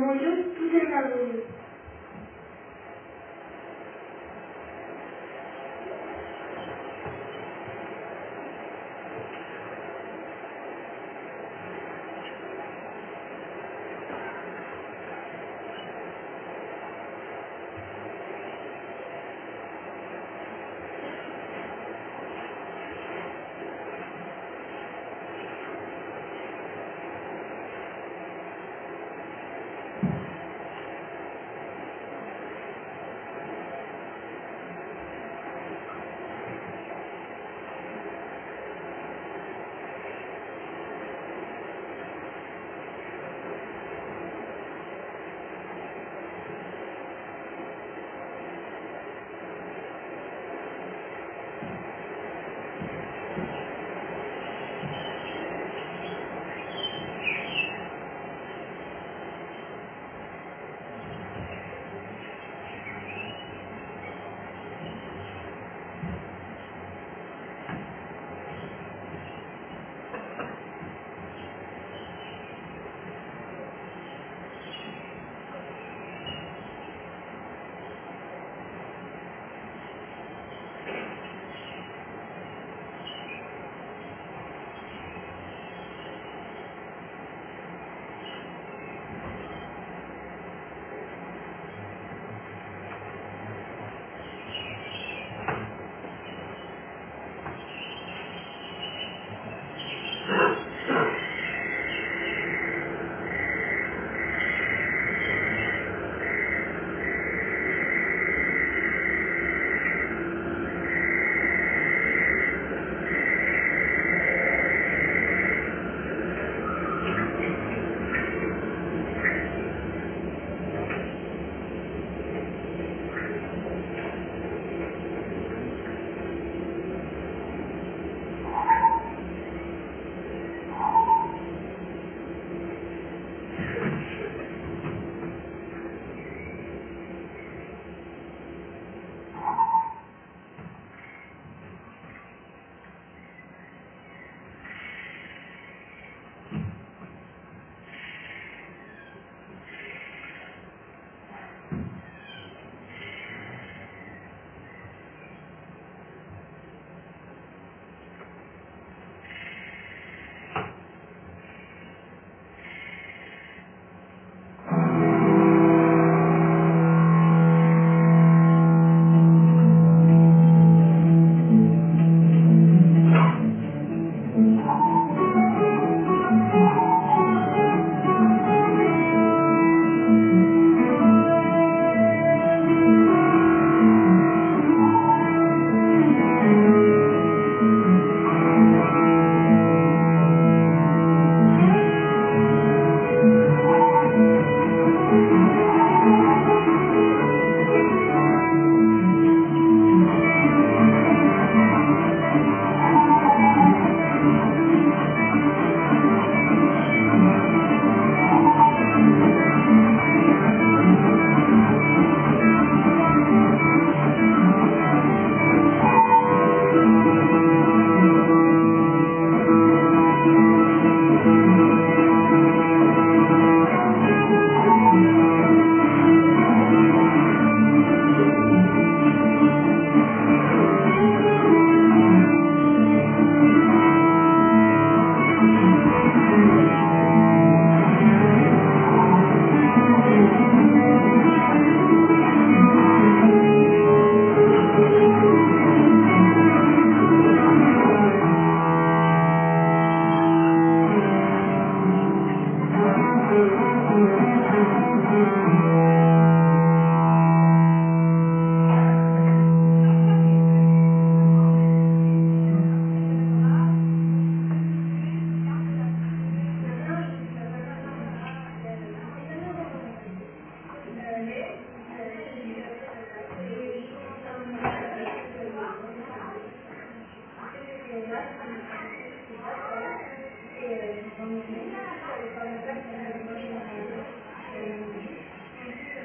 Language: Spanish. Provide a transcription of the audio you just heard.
como yo en la